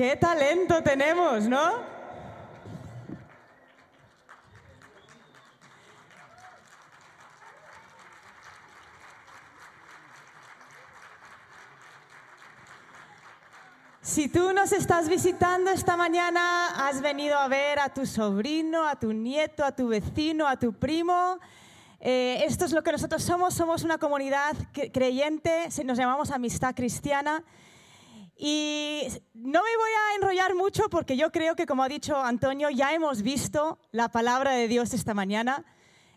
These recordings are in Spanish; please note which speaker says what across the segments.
Speaker 1: ¡Qué talento tenemos, ¿no? Si tú nos estás visitando esta mañana, has venido a ver a tu sobrino, a tu nieto, a tu vecino, a tu primo. Eh, esto es lo que nosotros somos. Somos una comunidad creyente, nos llamamos Amistad Cristiana. Y no me voy a enrollar mucho porque yo creo que, como ha dicho Antonio, ya hemos visto la palabra de Dios esta mañana.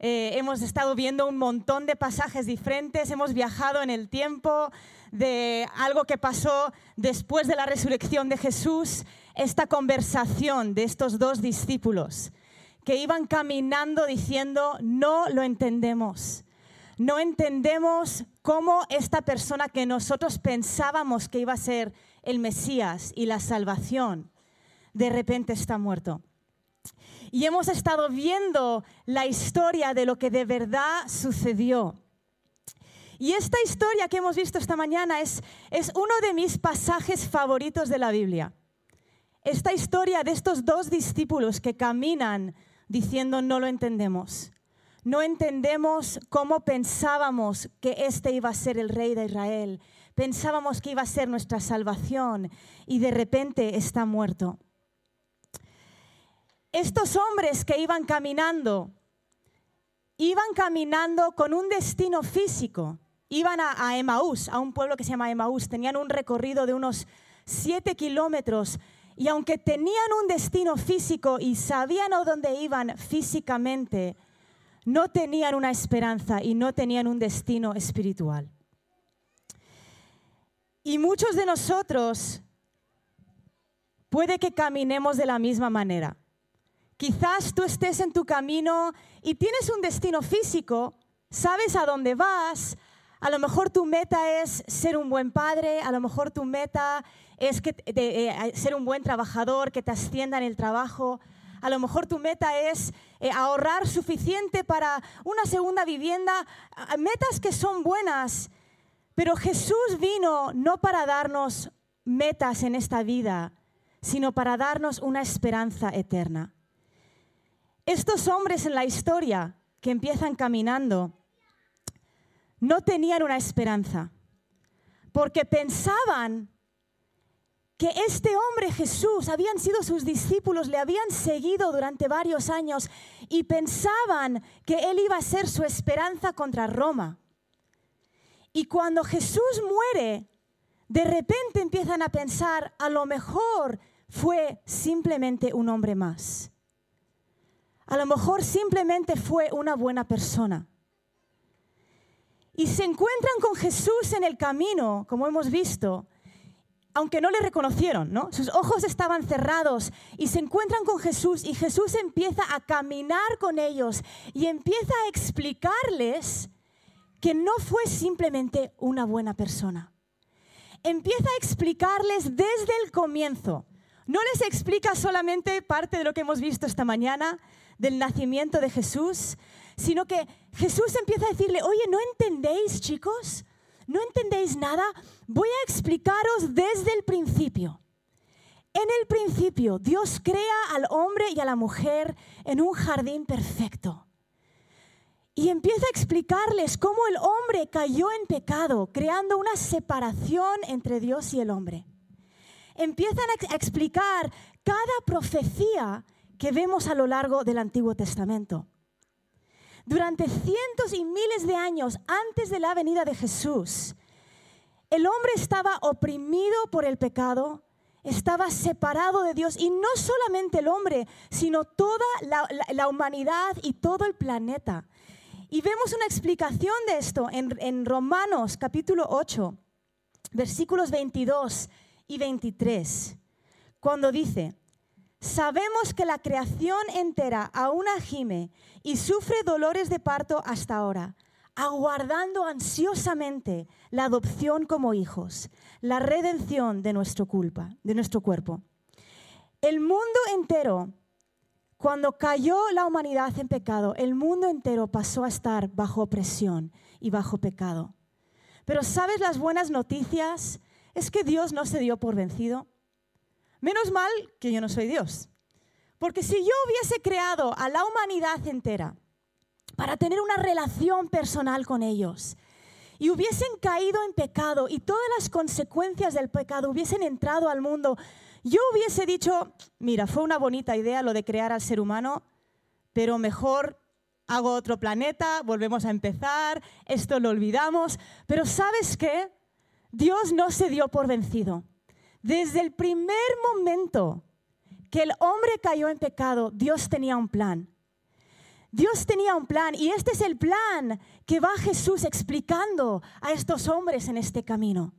Speaker 1: Eh, hemos estado viendo un montón de pasajes diferentes, hemos viajado en el tiempo de algo que pasó después de la resurrección de Jesús, esta conversación de estos dos discípulos que iban caminando diciendo, no lo entendemos. No entendemos cómo esta persona que nosotros pensábamos que iba a ser el Mesías y la salvación, de repente está muerto. Y hemos estado viendo la historia de lo que de verdad sucedió. Y esta historia que hemos visto esta mañana es, es uno de mis pasajes favoritos de la Biblia. Esta historia de estos dos discípulos que caminan diciendo no lo entendemos. No entendemos cómo pensábamos que este iba a ser el rey de Israel pensábamos que iba a ser nuestra salvación y de repente está muerto. Estos hombres que iban caminando, iban caminando con un destino físico. Iban a, a Emaús, a un pueblo que se llama Emaús. Tenían un recorrido de unos siete kilómetros y aunque tenían un destino físico y sabían a dónde iban físicamente, no tenían una esperanza y no tenían un destino espiritual. Y muchos de nosotros puede que caminemos de la misma manera. Quizás tú estés en tu camino y tienes un destino físico, sabes a dónde vas, a lo mejor tu meta es ser un buen padre, a lo mejor tu meta es eh, ser un buen trabajador, que te ascienda en el trabajo, a lo mejor tu meta es eh, ahorrar suficiente para una segunda vivienda, metas que son buenas pero Jesús vino no para darnos metas en esta vida, sino para darnos una esperanza eterna. Estos hombres en la historia que empiezan caminando no tenían una esperanza, porque pensaban que este hombre Jesús habían sido sus discípulos, le habían seguido durante varios años y pensaban que él iba a ser su esperanza contra Roma. Y cuando Jesús muere, de repente empiezan a pensar, a lo mejor fue simplemente un hombre más. A lo mejor simplemente fue una buena persona. Y se encuentran con Jesús en el camino, como hemos visto, aunque no le reconocieron, ¿no? Sus ojos estaban cerrados y se encuentran con Jesús y Jesús empieza a caminar con ellos y empieza a explicarles que no fue simplemente una buena persona. Empieza a explicarles desde el comienzo. No les explica solamente parte de lo que hemos visto esta mañana, del nacimiento de Jesús, sino que Jesús empieza a decirle, oye, ¿no entendéis chicos? ¿No entendéis nada? Voy a explicaros desde el principio. En el principio, Dios crea al hombre y a la mujer en un jardín perfecto y empieza a explicarles cómo el hombre cayó en pecado, creando una separación entre Dios y el hombre. Empiezan a explicar cada profecía que vemos a lo largo del Antiguo Testamento. Durante cientos y miles de años antes de la venida de Jesús, el hombre estaba oprimido por el pecado, estaba separado de Dios y no solamente el hombre, sino toda la, humanidad y todo el planeta y vemos una explicación de esto en, Romanos capítulo 8, versículos 22 y 23, cuando dice, sabemos que la creación entera aún gime y sufre dolores de parto hasta ahora, aguardando ansiosamente la adopción como hijos, la redención de nuestro culpa, de nuestro cuerpo. El mundo entero cuando cayó la humanidad en pecado, el mundo entero pasó a estar bajo opresión y bajo pecado. Pero ¿sabes las buenas noticias? Es que Dios no se dio por vencido. Menos mal que yo no soy Dios. Porque si yo hubiese creado a la humanidad entera para tener una relación personal con ellos y hubiesen caído en pecado y todas las consecuencias del pecado hubiesen entrado al mundo, yo hubiese dicho, mira, fue una bonita idea lo de crear al ser humano, pero mejor hago otro planeta, volvemos a empezar, esto lo olvidamos. Pero ¿sabes qué? Dios no se dio por vencido. Desde el primer momento que el hombre cayó en pecado, Dios tenía un plan. Dios tenía un plan y este es el plan que va Jesús explicando a estos hombres en este camino.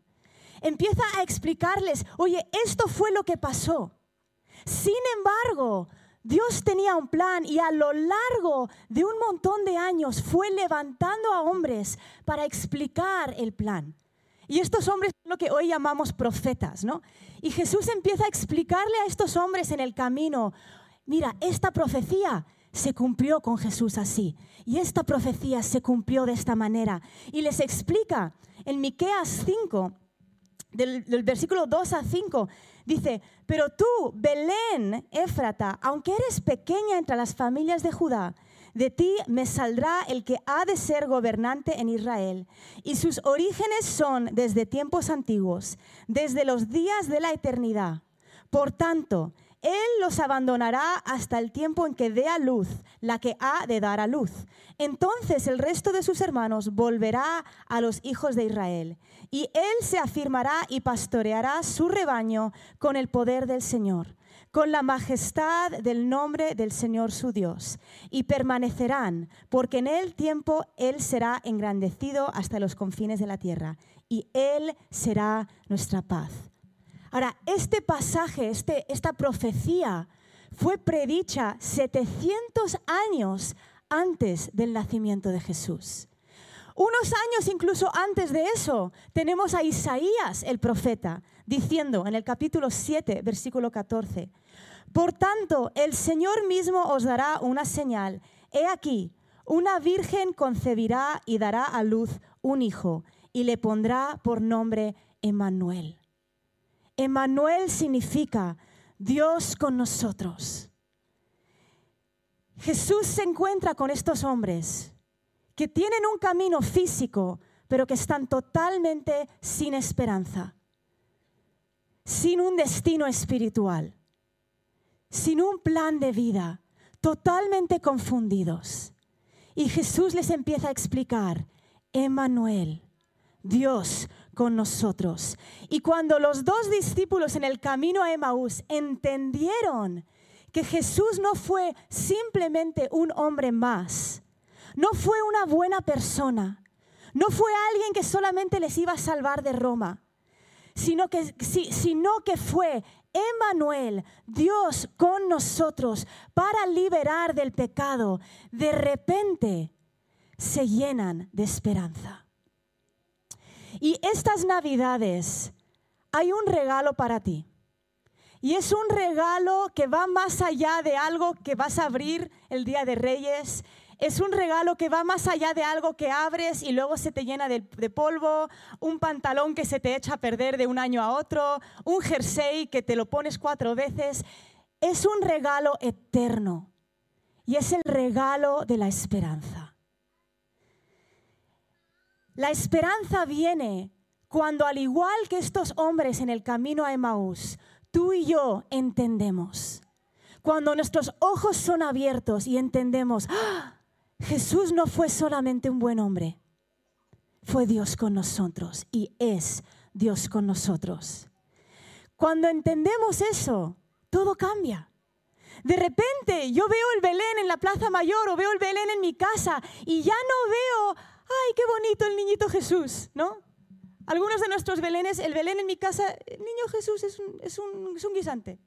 Speaker 1: Empieza a explicarles, oye, esto fue lo que pasó. Sin embargo, Dios tenía un plan y a lo largo de un montón de años fue levantando a hombres para explicar el plan. Y estos hombres son lo que hoy llamamos profetas, ¿no? Y Jesús empieza a explicarle a estos hombres en el camino, mira, esta profecía se cumplió con Jesús así. Y esta profecía se cumplió de esta manera. Y les explica en Miqueas 5, del, versículo 2 a 5, dice, pero tú, Belén, Éfrata, aunque eres pequeña entre las familias de Judá, de ti me saldrá el que ha de ser gobernante en Israel. Y sus orígenes son desde tiempos antiguos, desde los días de la eternidad. Por tanto, él los abandonará hasta el tiempo en que dé a luz la que ha de dar a luz. Entonces el resto de sus hermanos volverá a los hijos de Israel, y él se afirmará y pastoreará su rebaño con el poder del Señor con la majestad del nombre del Señor su Dios, y permanecerán, porque en el tiempo Él será engrandecido hasta los confines de la tierra, y Él será nuestra paz. Ahora, este pasaje, este, esta profecía, fue predicha 700 años antes del nacimiento de Jesús. Unos años incluso antes de eso, tenemos a Isaías, el profeta, diciendo en el capítulo 7, versículo 14, por tanto, el Señor mismo os dará una señal. He aquí, una virgen concebirá y dará a luz un hijo y le pondrá por nombre Emmanuel. Emmanuel significa Dios con nosotros. Jesús se encuentra con estos hombres que tienen un camino físico, pero que están totalmente sin esperanza, sin un destino espiritual sin un plan de vida, totalmente confundidos. Y Jesús les empieza a explicar, Emmanuel, Dios con nosotros. Y cuando los dos discípulos en el camino a Emaús entendieron que Jesús no fue simplemente un hombre más, no fue una buena persona, no fue alguien que solamente les iba a salvar de Roma, sino que, sino que fue Emmanuel, Dios con nosotros para liberar del pecado, de repente se llenan de esperanza. Y estas navidades hay un regalo para ti. Y es un regalo que va más allá de algo que vas a abrir el día de Reyes, es un regalo que va más allá de algo que abres y luego se te llena de, polvo, un pantalón que se te echa a perder de un año a otro, un jersey que te lo pones cuatro veces. Es un regalo eterno y es el regalo de la esperanza. La esperanza viene cuando al igual que estos hombres en el camino a Emaús, tú y yo entendemos. Cuando nuestros ojos son abiertos y entendemos, ¡ah! Jesús no fue solamente un buen hombre, fue Dios con nosotros y es Dios con nosotros. Cuando entendemos eso, todo cambia. De repente yo veo el Belén en la Plaza Mayor o veo el Belén en mi casa y ya no veo, bonito el niñito Jesús, ¿no? Algunos de nuestros Belenes, el Belén en mi casa, el niño Jesús es un, es un, guisante.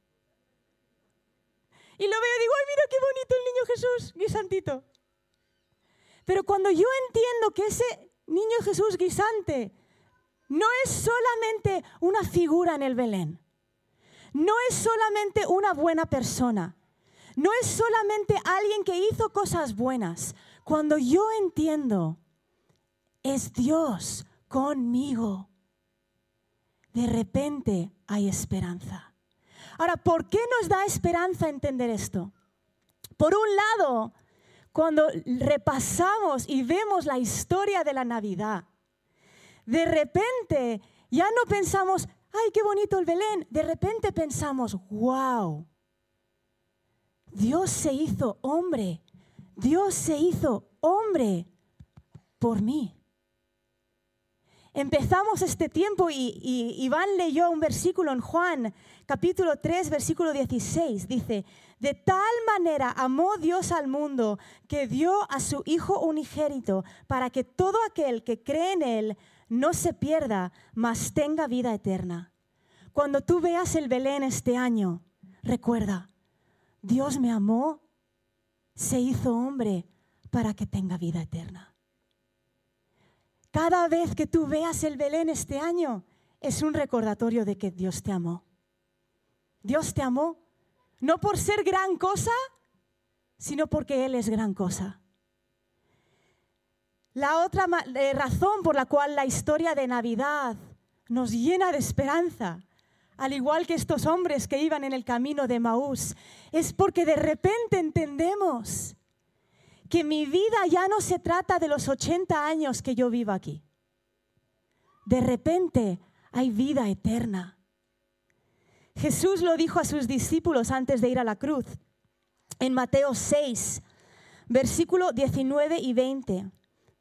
Speaker 1: Y lo veo y digo, ay, mira qué bonito el niño Jesús, guisantito. Pero cuando yo entiendo que ese niño Jesús guisante no es solamente una figura en el Belén, no es solamente una buena persona, no es solamente alguien que hizo cosas buenas. Cuando yo entiendo, es Dios conmigo, de repente hay esperanza. Ahora, ¿por qué nos da esperanza entender esto? Por un lado, cuando repasamos y vemos la historia de la Navidad, de repente ya no pensamos, ay, qué bonito el Belén, de repente pensamos, wow, Dios se hizo hombre, Dios se hizo hombre por mí. Empezamos este tiempo y, Iván leyó un versículo en Juan capítulo 3, versículo 16. Dice, de tal manera amó Dios al mundo que dio a su Hijo unigénito para que todo aquel que cree en Él no se pierda, mas tenga vida eterna. Cuando tú veas el Belén este año, recuerda, Dios me amó, se hizo hombre para que tenga vida eterna. Cada vez que tú veas el Belén este año, es un recordatorio de que Dios te amó. Dios te amó, no por ser gran cosa, sino porque Él es gran cosa. La otra eh, razón por la cual la historia de Navidad nos llena de esperanza, al igual que estos hombres que iban en el camino de Maús, es porque de repente entendemos que mi vida ya no se trata de los 80 años que yo vivo aquí. De repente hay vida eterna. Jesús lo dijo a sus discípulos antes de ir a la cruz. En Mateo 6, versículo 19 y 20.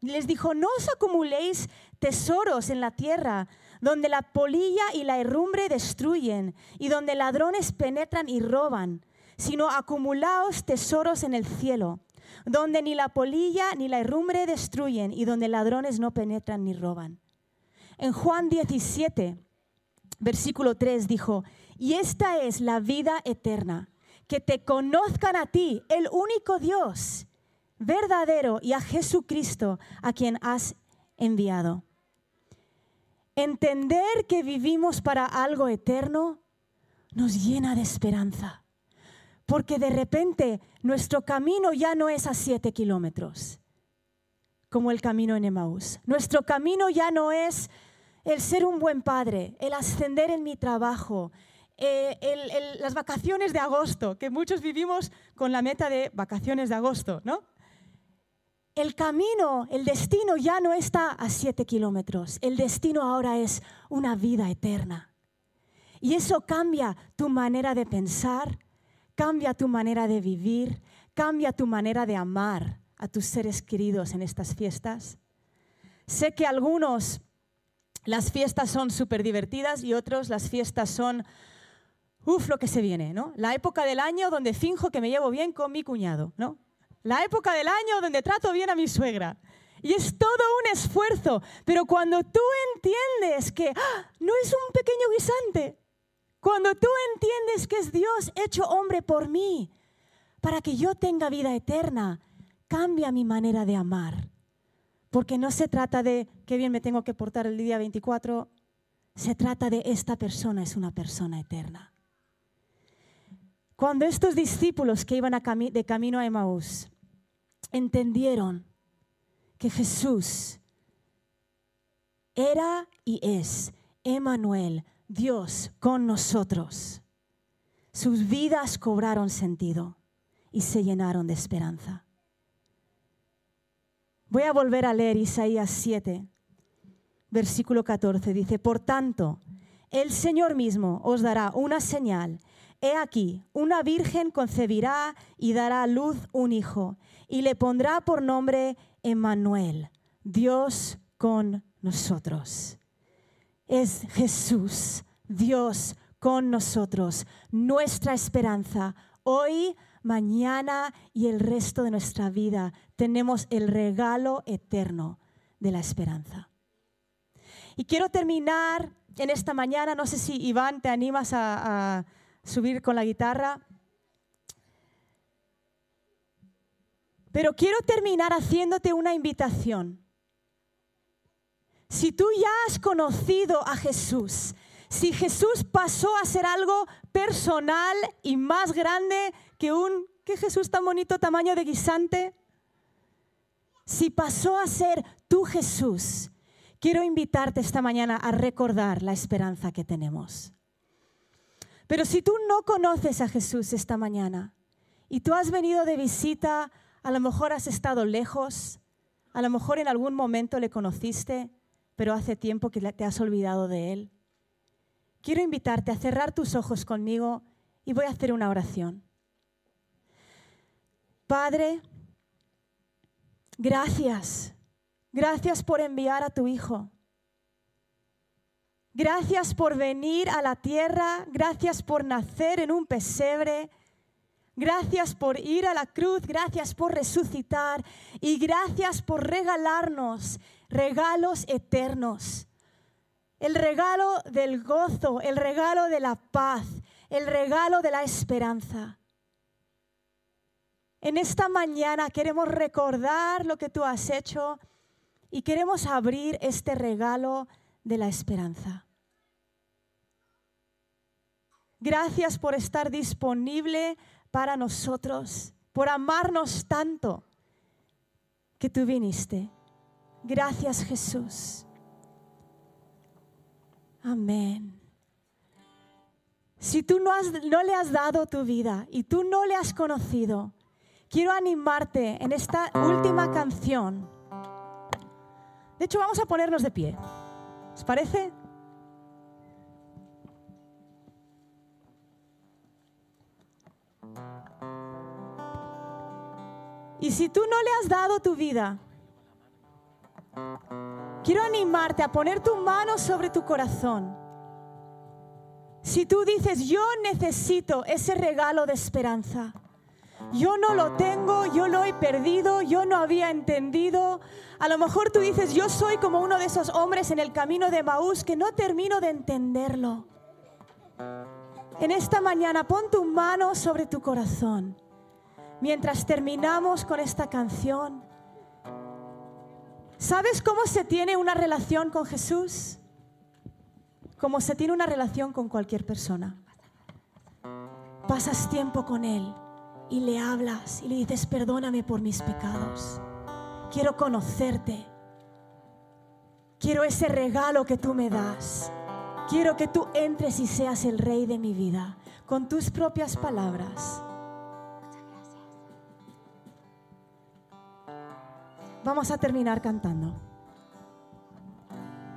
Speaker 1: Les dijo, no os acumuléis tesoros en la tierra, donde la polilla y la herrumbre destruyen, y donde ladrones penetran y roban, sino acumulaos tesoros en el cielo donde ni la polilla ni la herrumbre destruyen y donde ladrones no penetran ni roban. En Juan 17, versículo 3 dijo, y esta es la vida eterna, que te conozcan a ti, el único Dios verdadero, y a Jesucristo, a quien has enviado. Entender que vivimos para algo eterno nos llena de esperanza porque de repente nuestro camino ya no es a siete kilómetros, como el camino en Emaús. Nuestro camino ya no es el ser un buen padre, el ascender en mi trabajo, eh, las vacaciones de agosto, que muchos vivimos con la meta de vacaciones de agosto, ¿no? El camino, el destino ya no está a siete kilómetros, el destino ahora es una vida eterna. Y eso cambia tu manera de pensar, Cambia tu manera de vivir, cambia tu manera de amar a tus seres queridos en estas fiestas. Sé que algunos las fiestas son súper divertidas y otros las fiestas son, uff, lo que se viene, ¿no? La época del año donde finjo que me llevo bien con mi cuñado, ¿no? La época del año donde trato bien a mi suegra. Y es todo un esfuerzo, pero cuando tú entiendes que ¡ah! no es un pequeño guisante, cuando tú entiendes que es Dios hecho hombre por mí, para que yo tenga vida eterna, cambia mi manera de amar. Porque no se trata de qué bien me tengo que portar el día 24, se trata de esta persona es una persona eterna. Cuando estos discípulos que iban de camino a Emaús entendieron que Jesús era y es Emanuel, Dios con nosotros, sus vidas cobraron sentido y se llenaron de esperanza. Voy a volver a leer Isaías 7, versículo 14. Dice, por tanto, el Señor mismo os dará una señal. He aquí, una virgen concebirá y dará a luz un hijo, y le pondrá por nombre Emmanuel, Dios con nosotros es Jesús, Dios con nosotros, nuestra esperanza. Hoy, mañana y el resto de nuestra vida tenemos el regalo eterno de la esperanza. Y quiero terminar en esta mañana, no sé si Iván te animas a, a subir con la guitarra. Pero quiero terminar haciéndote una invitación. Si tú ya has conocido a Jesús, si Jesús pasó a ser algo personal y más grande que un, ¿qué Jesús tan bonito tamaño de guisante? Si pasó a ser tu Jesús, quiero invitarte esta mañana a recordar la esperanza que tenemos. Pero si tú no conoces a Jesús esta mañana y tú has venido de visita, a lo mejor has estado lejos, a lo mejor en algún momento le conociste, pero hace tiempo que te has olvidado de Él. Quiero invitarte a cerrar tus ojos conmigo y voy a hacer una oración. Padre, gracias. Gracias por enviar a tu Hijo. Gracias por venir a la tierra. Gracias por nacer en un pesebre. Gracias por ir a la cruz, gracias por resucitar y gracias por regalarnos regalos eternos. El regalo del gozo, el regalo de la paz, el regalo de la esperanza. En esta mañana queremos recordar lo que tú has hecho y queremos abrir este regalo de la esperanza. Gracias por estar disponible para nosotros, por amarnos tanto que tú viniste. Gracias Jesús. Amén. Si tú no, no, le has dado tu vida y tú no le has conocido, quiero animarte en esta última canción. De hecho, vamos a ponernos de pie. ¿Os parece? Y si tú no le has dado tu vida, quiero animarte a poner tu mano sobre tu corazón. Si tú dices, yo necesito ese regalo de esperanza, yo no lo tengo, yo lo he perdido, yo no había entendido. A lo mejor tú dices, yo soy como uno de esos hombres en el camino de Maús que no termino de entenderlo. En esta mañana pon tu mano sobre tu corazón mientras terminamos con esta canción. ¿Sabes cómo se tiene una relación con Jesús? Como se tiene una relación con cualquier persona. Pasas tiempo con Él y le hablas y le dices, perdóname por mis pecados. Quiero conocerte. Quiero ese regalo que tú me das. Quiero que tú entres y seas el rey de mi vida con tus propias palabras. Vamos a terminar cantando.